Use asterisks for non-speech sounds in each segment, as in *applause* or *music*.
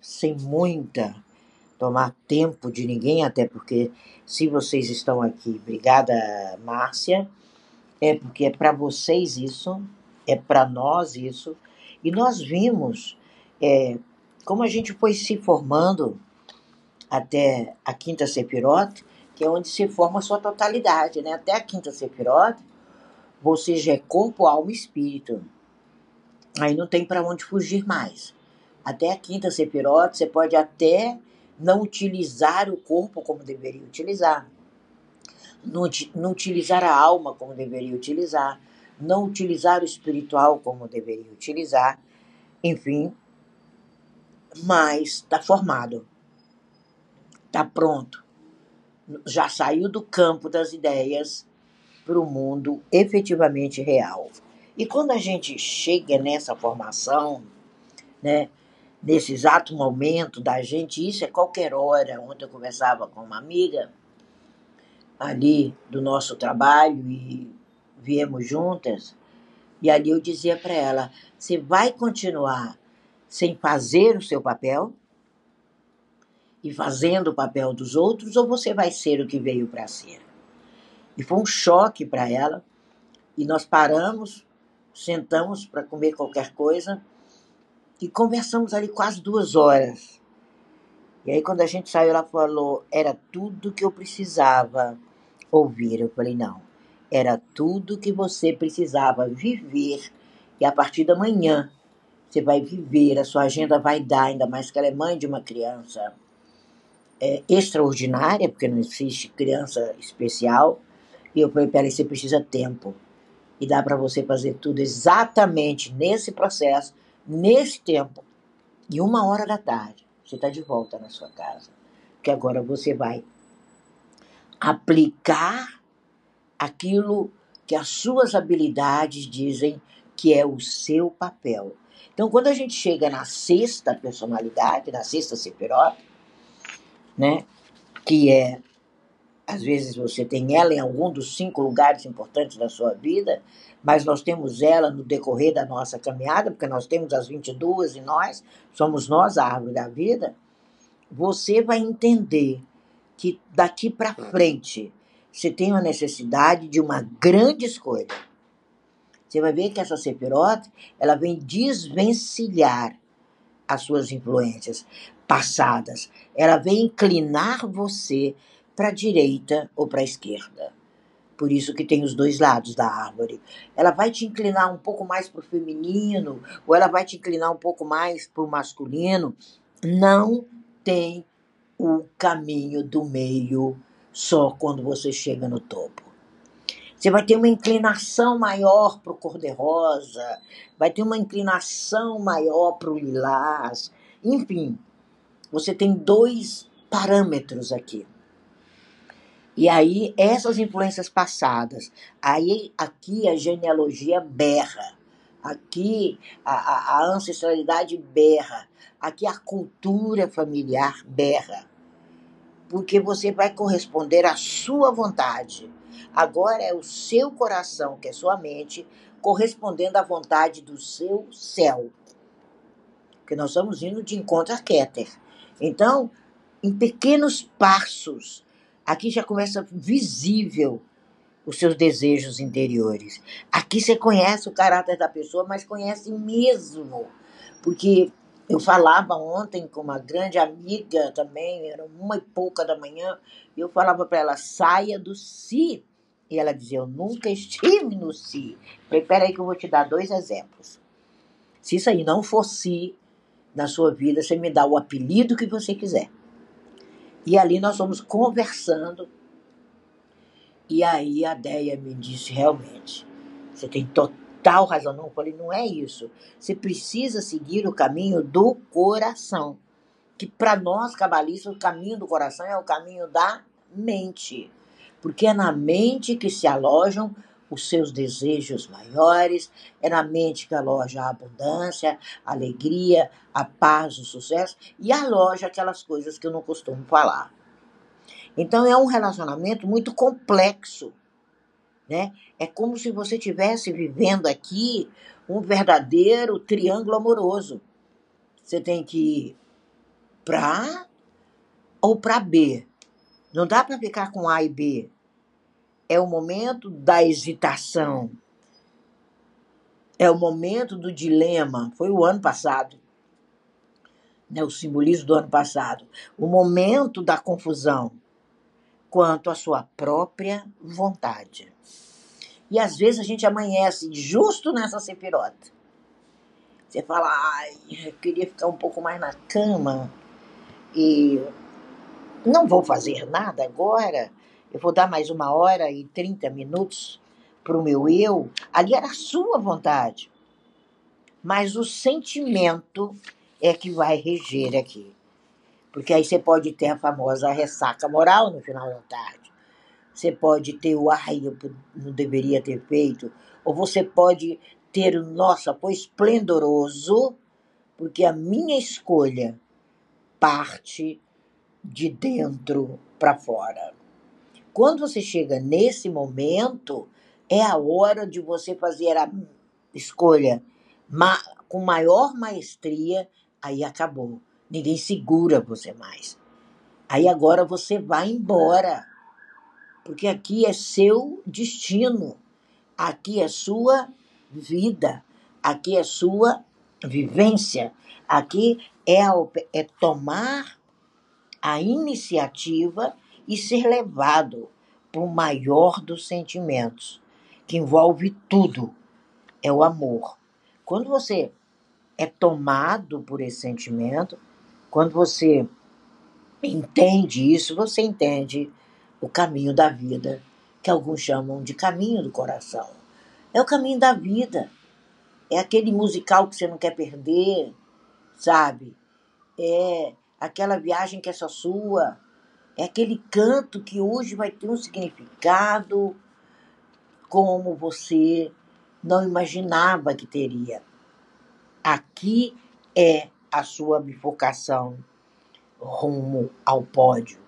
sem muita tomar tempo de ninguém, até porque se vocês estão aqui, obrigada, Márcia, é porque é para vocês isso, é para nós isso, e nós vimos é, como a gente foi se formando até a quinta sepirote, que é onde se forma a sua totalidade, né? Até a quinta sepirote, você já é corpo, alma e espírito. Aí não tem para onde fugir mais. Até a quinta sepirote, você pode até não utilizar o corpo como deveria utilizar, não, não utilizar a alma como deveria utilizar, não utilizar o espiritual como deveria utilizar, enfim, mas está formado, está pronto, já saiu do campo das ideias para o mundo efetivamente real. E quando a gente chega nessa formação, né, nesse exato momento da gente, isso é qualquer hora. Ontem eu conversava com uma amiga ali do nosso trabalho e viemos juntas, e ali eu dizia para ela: você vai continuar sem fazer o seu papel e fazendo o papel dos outros, ou você vai ser o que veio para ser? E foi um choque para ela. E nós paramos, sentamos para comer qualquer coisa e conversamos ali quase duas horas. E aí, quando a gente saiu, ela falou: era tudo que eu precisava ouvir. Eu falei: não, era tudo que você precisava viver. E a partir da manhã, você vai viver, a sua agenda vai dar, ainda mais que ela é mãe de uma criança é, extraordinária, porque não existe criança especial. E eu falei para ela: você precisa tempo. E dá para você fazer tudo exatamente nesse processo, nesse tempo. E uma hora da tarde, você está de volta na sua casa. Porque agora você vai aplicar aquilo que as suas habilidades dizem que é o seu papel. Então, quando a gente chega na sexta personalidade, na sexta sepirota, né, que é às vezes você tem ela em algum dos cinco lugares importantes da sua vida, mas nós temos ela no decorrer da nossa caminhada, porque nós temos as 22 e nós somos nós a árvore da vida. Você vai entender que daqui para frente você tem uma necessidade de uma grande escolha. Você vai ver que essa sepirote, ela vem desvencilhar as suas influências passadas. Ela vem inclinar você para a direita ou para a esquerda. Por isso que tem os dois lados da árvore. Ela vai te inclinar um pouco mais para o feminino, ou ela vai te inclinar um pouco mais para o masculino. Não tem o caminho do meio só quando você chega no topo. Você vai ter uma inclinação maior para o cor-de-rosa, vai ter uma inclinação maior para o lilás. Enfim, você tem dois parâmetros aqui. E aí, essas influências passadas, aí aqui a genealogia berra, aqui a, a, ancestralidade berra, aqui a cultura familiar berra. Porque você vai corresponder à sua vontade. Agora é o seu coração, que é sua mente, correspondendo à vontade do seu céu. Porque nós estamos indo de encontro a Keter. Então, em pequenos passos, Aqui já começa visível os seus desejos interiores. Aqui você conhece o caráter da pessoa, mas conhece mesmo. Porque eu falava ontem com uma grande amiga também, era uma e pouca da manhã, e eu falava para ela: saia do si. E ela dizia: Eu nunca estive no si. falei: Peraí, que eu vou te dar dois exemplos. Se isso aí não for si na sua vida, você me dá o apelido que você quiser. E ali nós fomos conversando. E aí a Deia me disse: realmente, você tem total razão. Não, eu falei: não é isso. Você precisa seguir o caminho do coração. Que para nós cabalistas, o caminho do coração é o caminho da mente. Porque é na mente que se alojam os seus desejos maiores, é na mente que aloja a abundância, a alegria, a paz, o sucesso e aloja aquelas coisas que eu não costumo falar. Então é um relacionamento muito complexo, né? É como se você estivesse vivendo aqui um verdadeiro triângulo amoroso. Você tem que para A ou para B. Não dá para ficar com A e B. É o momento da hesitação. É o momento do dilema. Foi o ano passado. Né, o simbolismo do ano passado. O momento da confusão quanto à sua própria vontade. E às vezes a gente amanhece justo nessa sepirota. Você fala, ai, eu queria ficar um pouco mais na cama e não vou fazer nada agora. Eu vou dar mais uma hora e 30 minutos para o meu eu. Ali era a sua vontade. Mas o sentimento é que vai reger aqui. Porque aí você pode ter a famosa ressaca moral no final da tarde. Você pode ter o ai, eu não deveria ter feito. Ou você pode ter o nossa, foi esplendoroso, porque a minha escolha parte de dentro para fora. Quando você chega nesse momento, é a hora de você fazer a escolha ma com maior maestria, aí acabou. Ninguém segura você mais. Aí agora você vai embora. Porque aqui é seu destino. Aqui é sua vida. Aqui é sua vivência. Aqui é, é tomar a iniciativa e ser levado para o maior dos sentimentos, que envolve tudo, é o amor. Quando você é tomado por esse sentimento, quando você entende isso, você entende o caminho da vida, que alguns chamam de caminho do coração. É o caminho da vida. É aquele musical que você não quer perder, sabe? É aquela viagem que é só sua. É aquele canto que hoje vai ter um significado como você não imaginava que teria. Aqui é a sua bifurcação rumo ao pódio.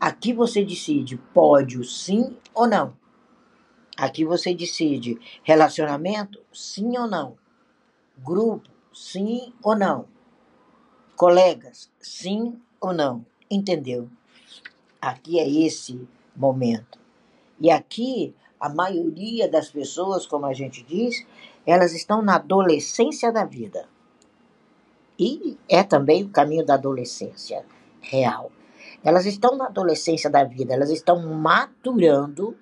Aqui você decide pódio sim ou não. Aqui você decide relacionamento sim ou não. Grupo sim ou não. Colegas sim ou não. Entendeu? Aqui é esse momento. E aqui a maioria das pessoas, como a gente diz, elas estão na adolescência da vida. E é também o caminho da adolescência real. Elas estão na adolescência da vida, elas estão maturando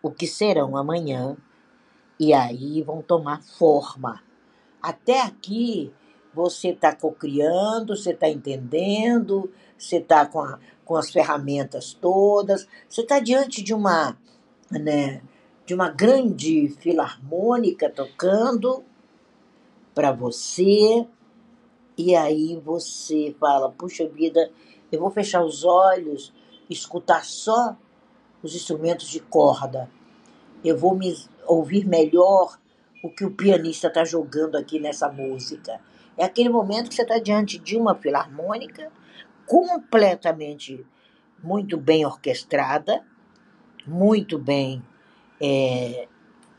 o que serão amanhã e aí vão tomar forma. Até aqui você está cocriando, você está entendendo, você está com, com as ferramentas todas, você está diante de uma, né, de uma grande filarmônica tocando para você, e aí você fala, puxa vida, eu vou fechar os olhos, escutar só os instrumentos de corda. Eu vou me ouvir melhor o que o pianista está jogando aqui nessa música. É aquele momento que você está diante de uma filarmônica completamente muito bem orquestrada, muito bem é,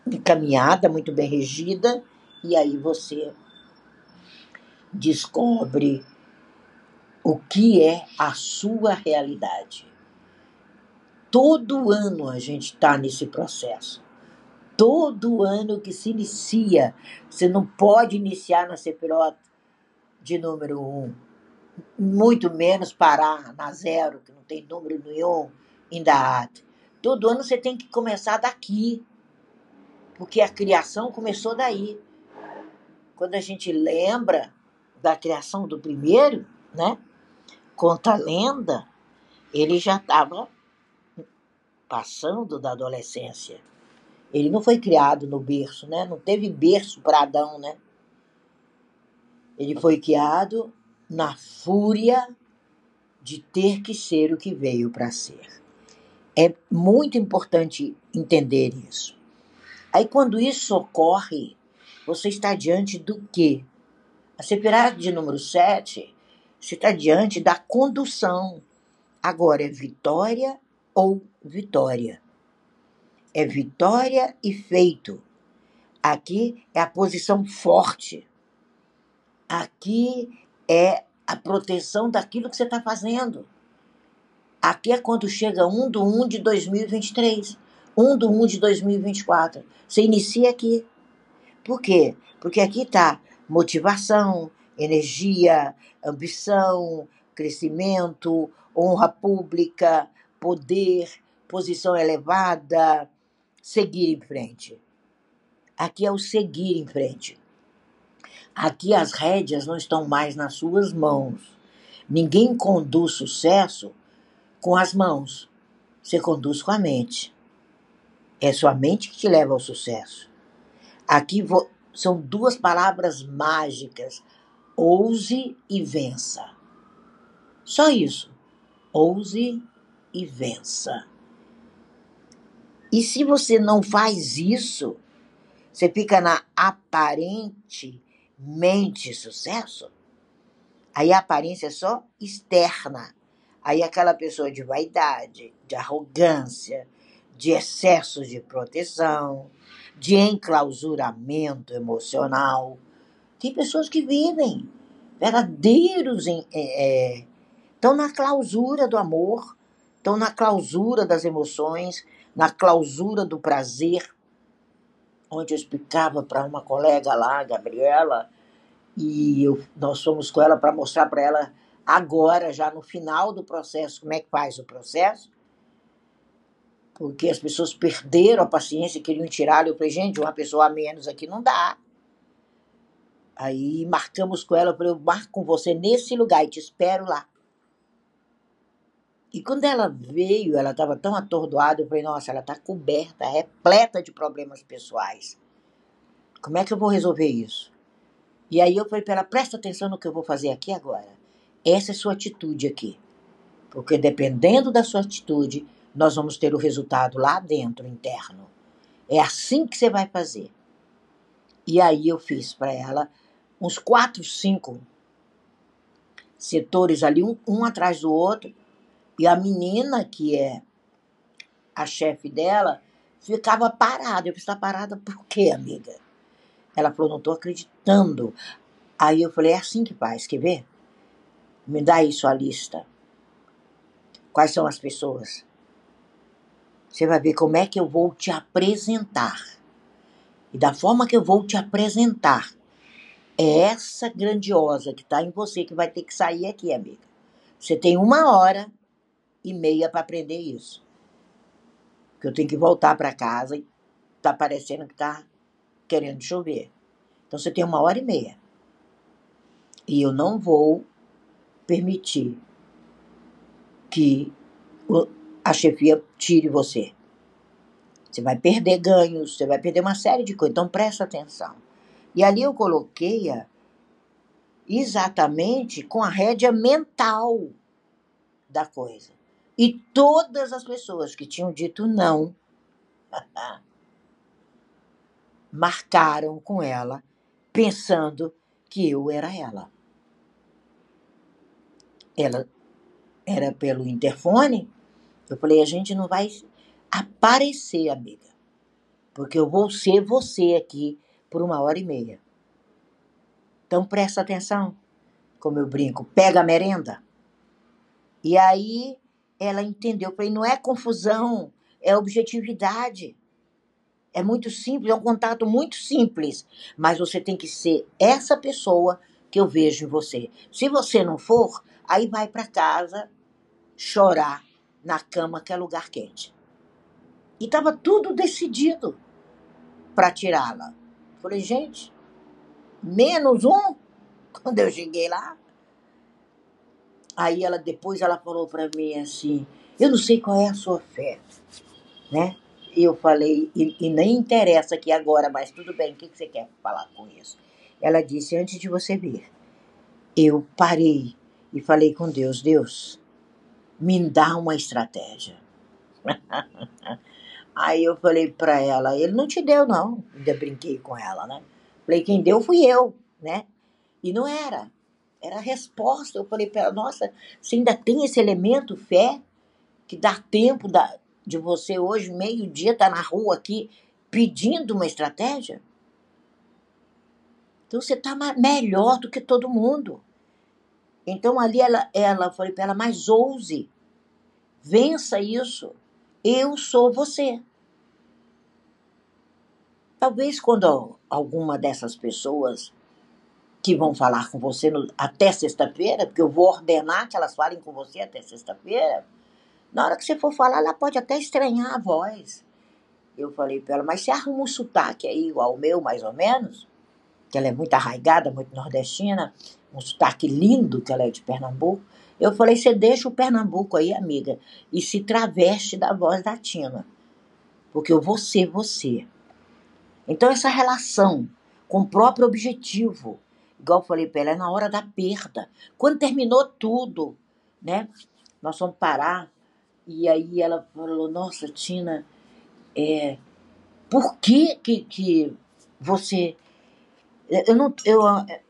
encaminhada, muito bem regida, e aí você descobre o que é a sua realidade. Todo ano a gente está nesse processo. Todo ano que se inicia, você não pode iniciar na CPROT de número um, muito menos parar na zero, que não tem número nenhum, ainda arte. Todo ano você tem que começar daqui, porque a criação começou daí. Quando a gente lembra da criação do primeiro, né? Conta a lenda, ele já estava passando da adolescência. Ele não foi criado no berço, né? Não teve berço para Adão, né? Ele foi criado na fúria de ter que ser o que veio para ser. É muito importante entender isso. Aí, quando isso ocorre, você está diante do quê? A separada de número 7, você está diante da condução. Agora é vitória ou vitória. É vitória e feito. Aqui é a posição forte. Aqui é a proteção daquilo que você está fazendo. Aqui é quando chega 1 do 1 de 2023, 1 do 1 de 2024. Você inicia aqui. Por quê? Porque aqui está motivação, energia, ambição, crescimento, honra pública, poder, posição elevada, seguir em frente. Aqui é o seguir em frente. Aqui as rédeas não estão mais nas suas mãos. Ninguém conduz sucesso com as mãos. Você conduz com a mente. É sua mente que te leva ao sucesso. Aqui são duas palavras mágicas: ouse e vença. Só isso. Ouse e vença. E se você não faz isso, você fica na aparente mente sucesso, aí a aparência é só externa. Aí aquela pessoa de vaidade, de arrogância, de excesso de proteção, de enclausuramento emocional. Tem pessoas que vivem verdadeiros em, é, estão na clausura do amor, estão na clausura das emoções, na clausura do prazer, onde eu explicava para uma colega lá, Gabriela, e eu, nós fomos com ela para mostrar para ela agora, já no final do processo, como é que faz o processo. Porque as pessoas perderam a paciência, queriam tirar. Eu falei, gente, uma pessoa a menos aqui não dá. Aí marcamos com ela, eu falei, eu marco com você nesse lugar e te espero lá. E quando ela veio, ela estava tão atordoada, eu falei, nossa, ela está coberta, repleta de problemas pessoais. Como é que eu vou resolver isso? E aí eu falei para ela, presta atenção no que eu vou fazer aqui agora. Essa é sua atitude aqui. Porque dependendo da sua atitude, nós vamos ter o resultado lá dentro, interno. É assim que você vai fazer. E aí eu fiz para ela uns quatro, cinco setores ali, um, um atrás do outro, e a menina, que é a chefe dela, ficava parada. Eu falei, está parada por quê, amiga? Ela falou, não estou acreditando. Aí eu falei, é assim que faz, quer ver? Me dá aí sua lista. Quais são as pessoas? Você vai ver como é que eu vou te apresentar. E da forma que eu vou te apresentar, é essa grandiosa que está em você que vai ter que sair aqui, amiga. Você tem uma hora e meia para aprender isso. Que eu tenho que voltar para casa e tá parecendo que tá querendo chover. Então você tem uma hora e meia. E eu não vou permitir que a chefia tire você. Você vai perder ganhos, você vai perder uma série de coisas. Então presta atenção. E ali eu coloquei-a exatamente com a rédea mental da coisa. E todas as pessoas que tinham dito não *laughs* marcaram com ela, pensando que eu era ela. Ela era pelo interfone. Eu falei: a gente não vai aparecer, amiga, porque eu vou ser você aqui por uma hora e meia. Então presta atenção, como eu brinco, pega a merenda. E aí ela entendeu. Eu falei, não é confusão, é objetividade. É muito simples, é um contato muito simples. Mas você tem que ser essa pessoa que eu vejo em você. Se você não for, aí vai para casa chorar na cama que é lugar quente. E estava tudo decidido para tirá-la. Falei, gente, menos um. *laughs* Quando eu cheguei lá, Aí ela depois ela falou para mim assim: "Eu não sei qual é a sua fé", né? E eu falei: e, e, nem interessa aqui agora, mas tudo bem. O que, que você quer falar com isso?" Ela disse: "Antes de você vir, eu parei e falei com Deus: Deus, me dá uma estratégia." *laughs* Aí eu falei para ela: "Ele não te deu não." Ainda brinquei com ela, né? Falei: "Quem deu fui eu, né?" E não era. Era a resposta. Eu falei para ela, nossa, você ainda tem esse elemento fé que dá tempo da, de você hoje, meio-dia, tá na rua aqui pedindo uma estratégia? Então você está melhor do que todo mundo. Então ali ela, ela falei para ela, mas ouse, vença isso. Eu sou você. Talvez quando alguma dessas pessoas que vão falar com você no, até sexta-feira, porque eu vou ordenar que elas falem com você até sexta-feira, na hora que você for falar, ela pode até estranhar a voz. Eu falei para ela, mas você arruma um sotaque aí igual o meu, mais ou menos? Que ela é muito arraigada, muito nordestina, um sotaque lindo, que ela é de Pernambuco. Eu falei, você deixa o Pernambuco aí, amiga, e se traveste da voz da Tina. Porque eu vou ser você. Então, essa relação com o próprio objetivo, igual eu falei para ela, é na hora da perda. Quando terminou tudo, né? Nós fomos parar, e aí ela falou, nossa, Tina, é, por que, que, que você eu não, eu,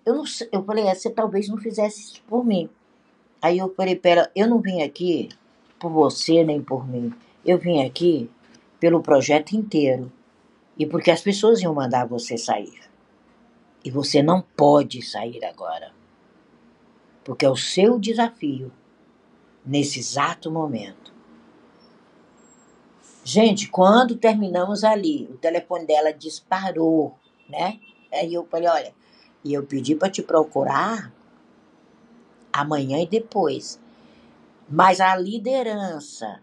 eu não eu falei, é, você talvez não fizesse isso por mim. Aí eu falei, pera, eu não vim aqui por você nem por mim. Eu vim aqui pelo projeto inteiro. E porque as pessoas iam mandar você sair. E você não pode sair agora. Porque é o seu desafio nesse exato momento. Gente, quando terminamos ali, o telefone dela disparou, né? Aí eu falei, olha, e eu pedi para te procurar amanhã e depois. Mas a liderança,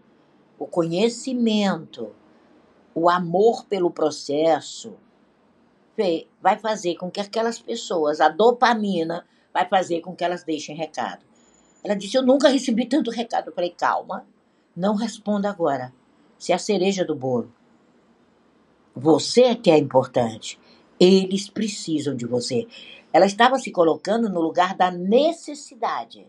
o conhecimento, o amor pelo processo, vai fazer com que aquelas pessoas, a dopamina, vai fazer com que elas deixem recado. Ela disse: Eu nunca recebi tanto recado. Eu falei: Calma, não responda agora. Se é a cereja do bolo. Você é que é importante. Eles precisam de você. Ela estava se colocando no lugar da necessidade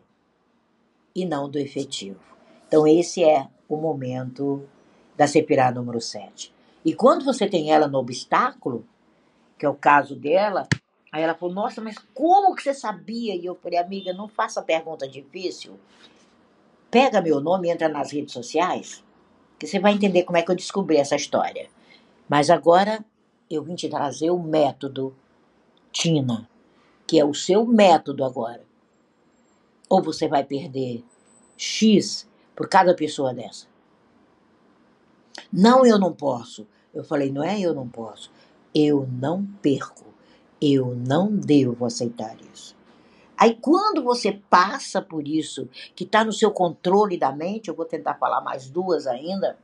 e não do efetivo. Então, esse é o momento da Sepirá número 7. E quando você tem ela no obstáculo, que é o caso dela, aí ela falou: Nossa, mas como que você sabia? E eu falei: Amiga, não faça pergunta difícil. Pega meu nome e entra nas redes sociais, que você vai entender como é que eu descobri essa história. Mas agora eu vim te trazer o método Tina, que é o seu método agora. Ou você vai perder X por cada pessoa dessa. Não, eu não posso. Eu falei, não é eu não posso. Eu não perco. Eu não devo aceitar isso. Aí, quando você passa por isso, que está no seu controle da mente, eu vou tentar falar mais duas ainda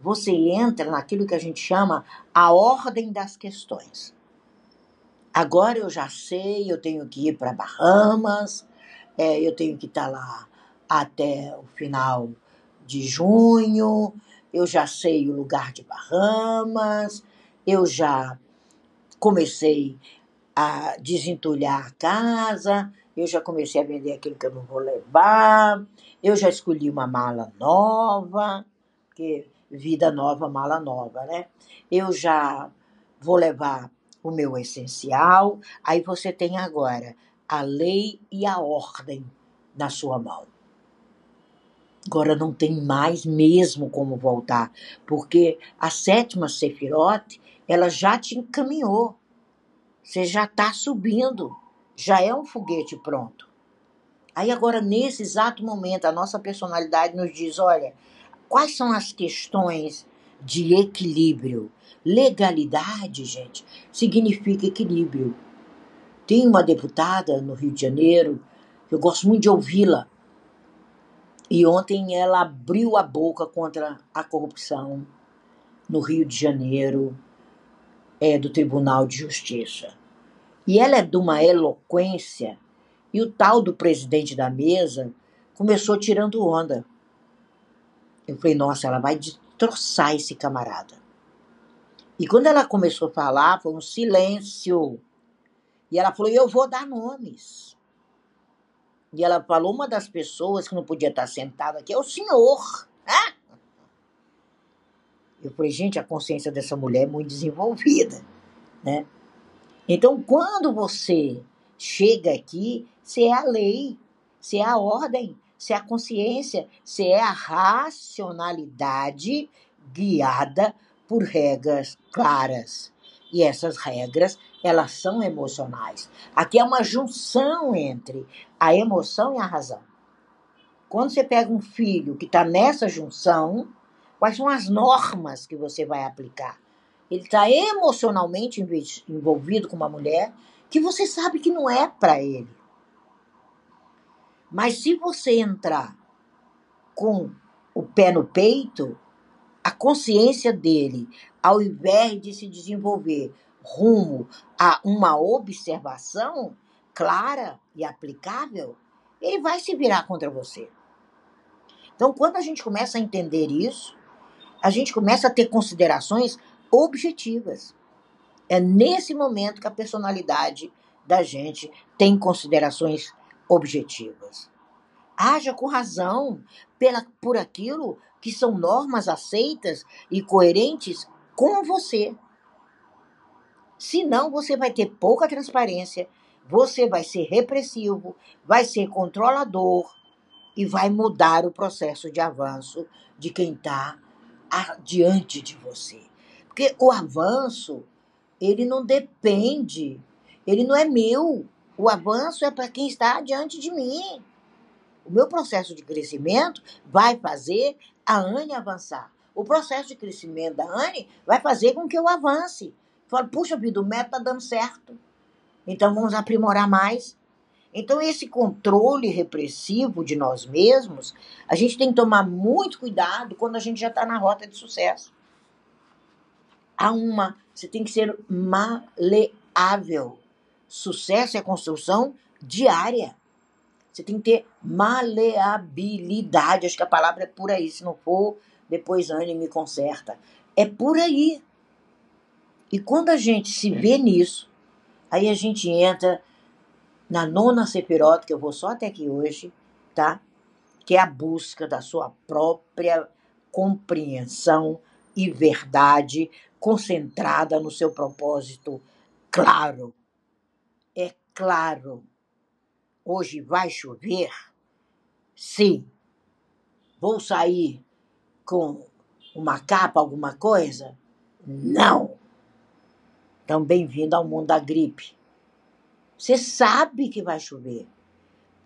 você entra naquilo que a gente chama a ordem das questões. Agora eu já sei, eu tenho que ir para Bahamas, é, eu tenho que estar tá lá até o final de junho, eu já sei o lugar de Bahamas, eu já comecei a desentulhar a casa, eu já comecei a vender aquilo que eu não vou levar, eu já escolhi uma mala nova, porque vida nova, mala nova, né? Eu já vou levar o meu essencial, aí você tem agora a lei e a ordem na sua mão. Agora não tem mais mesmo como voltar, porque a sétima Sefirote, ela já te encaminhou. Você já está subindo, já é um foguete pronto. Aí agora, nesse exato momento, a nossa personalidade nos diz: olha, Quais são as questões de equilíbrio? Legalidade, gente, significa equilíbrio. Tem uma deputada no Rio de Janeiro, eu gosto muito de ouvi-la. E ontem ela abriu a boca contra a corrupção no Rio de Janeiro, é, do Tribunal de Justiça. E ela é de uma eloquência, e o tal do presidente da mesa começou tirando onda. Eu falei, nossa, ela vai destroçar esse camarada. E quando ela começou a falar, foi um silêncio. E ela falou, eu vou dar nomes. E ela falou, uma das pessoas que não podia estar sentada aqui é o senhor. Ah! Eu falei, gente, a consciência dessa mulher é muito desenvolvida, né? Então, quando você chega aqui, você é a lei, você é a ordem, se é a consciência, se é a racionalidade guiada por regras claras. E essas regras, elas são emocionais. Aqui é uma junção entre a emoção e a razão. Quando você pega um filho que está nessa junção, quais são as normas que você vai aplicar? Ele está emocionalmente envolvido com uma mulher que você sabe que não é para ele. Mas se você entrar com o pé no peito, a consciência dele, ao invés de se desenvolver rumo a uma observação clara e aplicável, ele vai se virar contra você. Então, quando a gente começa a entender isso, a gente começa a ter considerações objetivas. É nesse momento que a personalidade da gente tem considerações objetivas. Haja com razão pela, por aquilo que são normas aceitas e coerentes com você. Senão, você vai ter pouca transparência, você vai ser repressivo, vai ser controlador e vai mudar o processo de avanço de quem está diante de você. Porque o avanço, ele não depende, ele não é meu. O avanço é para quem está diante de mim. O meu processo de crescimento vai fazer a Anne avançar. O processo de crescimento da Anne vai fazer com que eu avance. Falo, puxa vida, o método está dando certo. Então vamos aprimorar mais. Então, esse controle repressivo de nós mesmos, a gente tem que tomar muito cuidado quando a gente já está na rota de sucesso. Há uma, você tem que ser maleável. Sucesso é construção diária. Você tem que ter maleabilidade. Acho que a palavra é por aí. Se não for, depois Anne me conserta. É por aí. E quando a gente se vê nisso, aí a gente entra na nona sepirota, que eu vou só até aqui hoje, tá? Que é a busca da sua própria compreensão e verdade concentrada no seu propósito claro. É claro. Hoje vai chover? Sim. Vou sair com uma capa, alguma coisa? Não. Então, bem-vindo ao mundo da gripe. Você sabe que vai chover.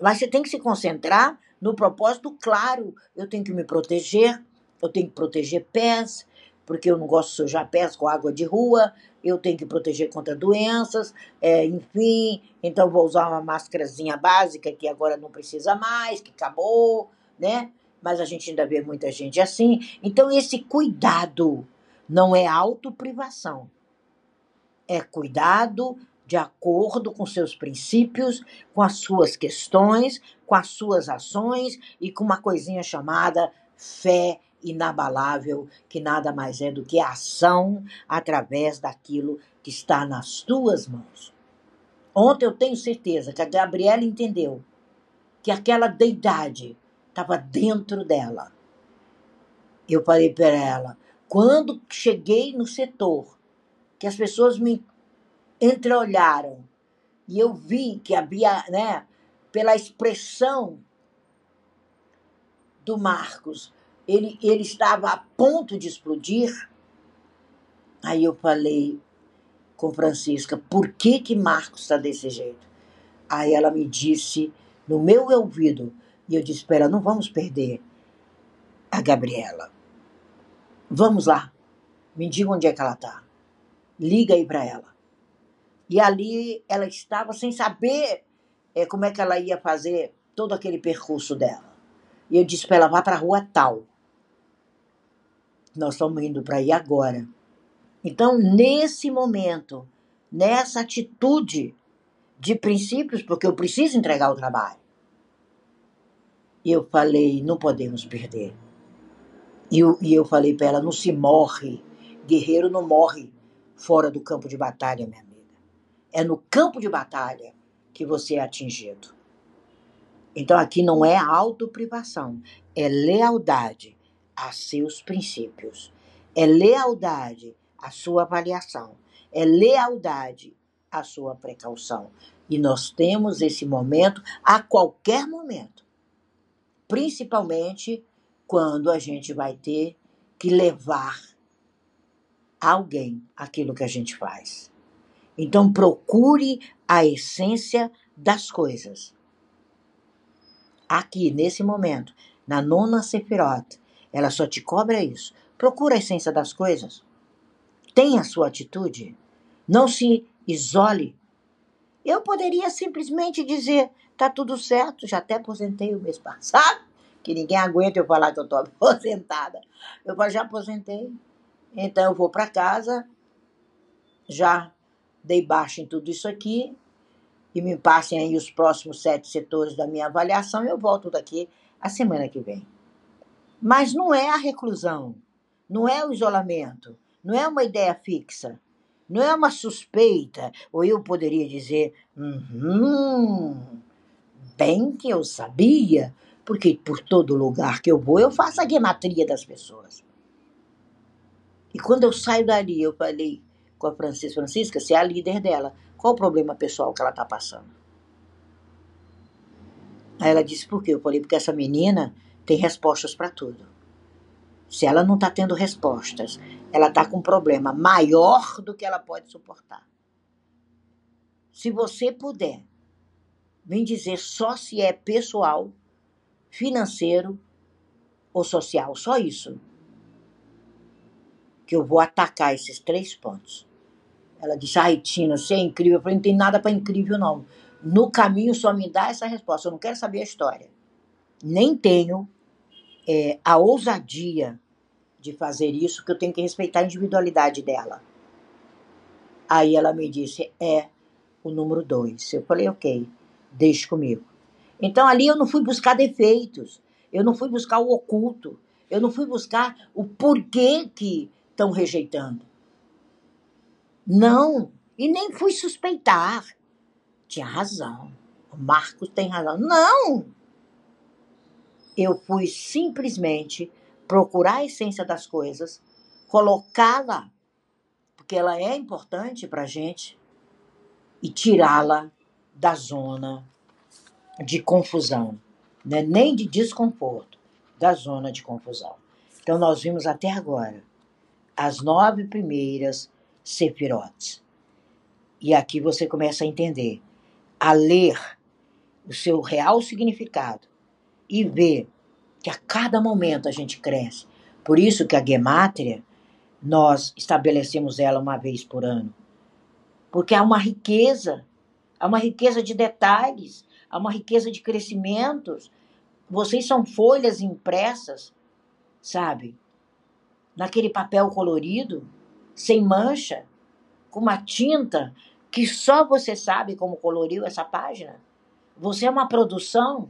Mas você tem que se concentrar no propósito claro. Eu tenho que me proteger, eu tenho que proteger pés, porque eu não gosto de sujar pés com água de rua, eu tenho que proteger contra doenças, é, enfim, então vou usar uma máscarazinha básica que agora não precisa mais, que acabou, né? Mas a gente ainda vê muita gente assim. Então, esse cuidado não é autoprivação é cuidado de acordo com seus princípios, com as suas questões, com as suas ações e com uma coisinha chamada fé inabalável, que nada mais é do que ação através daquilo que está nas tuas mãos. Ontem eu tenho certeza que a Gabriela entendeu que aquela deidade estava dentro dela. Eu falei para ela, quando cheguei no setor que as pessoas me entreolharam e eu vi que havia, né, pela expressão do Marcos, ele, ele estava a ponto de explodir. Aí eu falei com Francisca, por que que Marcos está desse jeito? Aí ela me disse no meu ouvido, e eu disse, espera, não vamos perder a Gabriela. Vamos lá, me diga onde é que ela está liga aí para ela. E ali ela estava sem saber é, como é que ela ia fazer todo aquele percurso dela. E eu disse para ela: vá para a rua tal. Nós estamos indo para aí agora. Então, nesse momento, nessa atitude de princípios, porque eu preciso entregar o trabalho. E eu falei: não podemos perder. E eu, e eu falei para ela: não se morre. Guerreiro não morre fora do campo de batalha, minha amiga. É no campo de batalha que você é atingido. Então aqui não é autoprivação, é lealdade a seus princípios, é lealdade à sua avaliação, é lealdade à sua precaução. E nós temos esse momento a qualquer momento, principalmente quando a gente vai ter que levar alguém aquilo que a gente faz. Então procure a essência das coisas. Aqui, nesse momento, na nona Sefirot, ela só te cobra isso. Procura a essência das coisas. Tenha a sua atitude. Não se isole. Eu poderia simplesmente dizer: tá tudo certo, já até aposentei o mês passado, que ninguém aguenta eu falar que eu tô *laughs* aposentada. Eu já aposentei. Então eu vou para casa, já dei baixa em tudo isso aqui, e me passem aí os próximos sete setores da minha avaliação eu volto daqui a semana que vem. Mas não é a reclusão, não é o isolamento, não é uma ideia fixa, não é uma suspeita, ou eu poderia dizer, uhum, bem que eu sabia, porque por todo lugar que eu vou eu faço a gematria das pessoas. E quando eu saio dali, eu falei com a Francisca, Francisca, você é a líder dela. Qual o problema pessoal que ela está passando? Aí ela disse, por quê? Eu falei, porque essa menina tem respostas para tudo. Se ela não está tendo respostas, ela está com um problema maior do que ela pode suportar. Se você puder me dizer só se é pessoal, financeiro ou social, só isso, que eu vou atacar esses três pontos. Ela disse, ai, Tina, você é incrível. Eu falei, não tem nada para incrível, não. No caminho só me dá essa resposta. Eu não quero saber a história. Nem tenho é, a ousadia de fazer isso, que eu tenho que respeitar a individualidade dela. Aí ela me disse, é o número dois. Eu falei, ok, deixe comigo. Então ali eu não fui buscar defeitos, eu não fui buscar o oculto, eu não fui buscar o porquê que estão rejeitando. Não, e nem fui suspeitar. Tinha razão. O Marcos tem razão. Não! Eu fui simplesmente procurar a essência das coisas, colocá-la, porque ela é importante para a gente, e tirá-la da zona de confusão, né? nem de desconforto, da zona de confusão. Então, nós vimos até agora as nove primeiras sefirotes. E aqui você começa a entender, a ler o seu real significado e ver que a cada momento a gente cresce. Por isso que a gemátria, nós estabelecemos ela uma vez por ano. Porque há uma riqueza, há uma riqueza de detalhes, há uma riqueza de crescimentos. Vocês são folhas impressas, sabe? Naquele papel colorido, sem mancha, com uma tinta que só você sabe como coloriu essa página. Você é uma produção,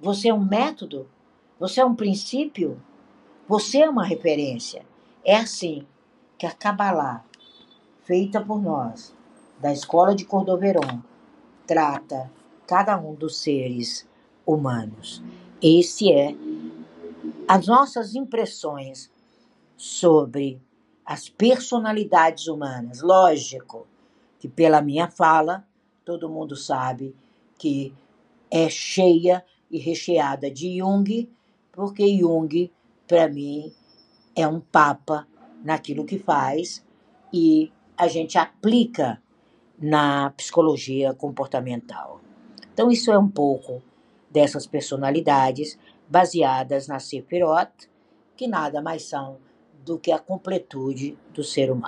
você é um método, você é um princípio, você é uma referência. É assim que a Kabbalah, feita por nós, da Escola de Cordoveron, trata cada um dos seres humanos. Esse é as nossas impressões sobre as personalidades humanas. Lógico que, pela minha fala, todo mundo sabe que é cheia e recheada de Jung, porque Jung, para mim, é um papa naquilo que faz e a gente aplica na psicologia comportamental. Então, isso é um pouco dessas personalidades baseadas na Sefirot, que nada mais são do que a completude do ser humano.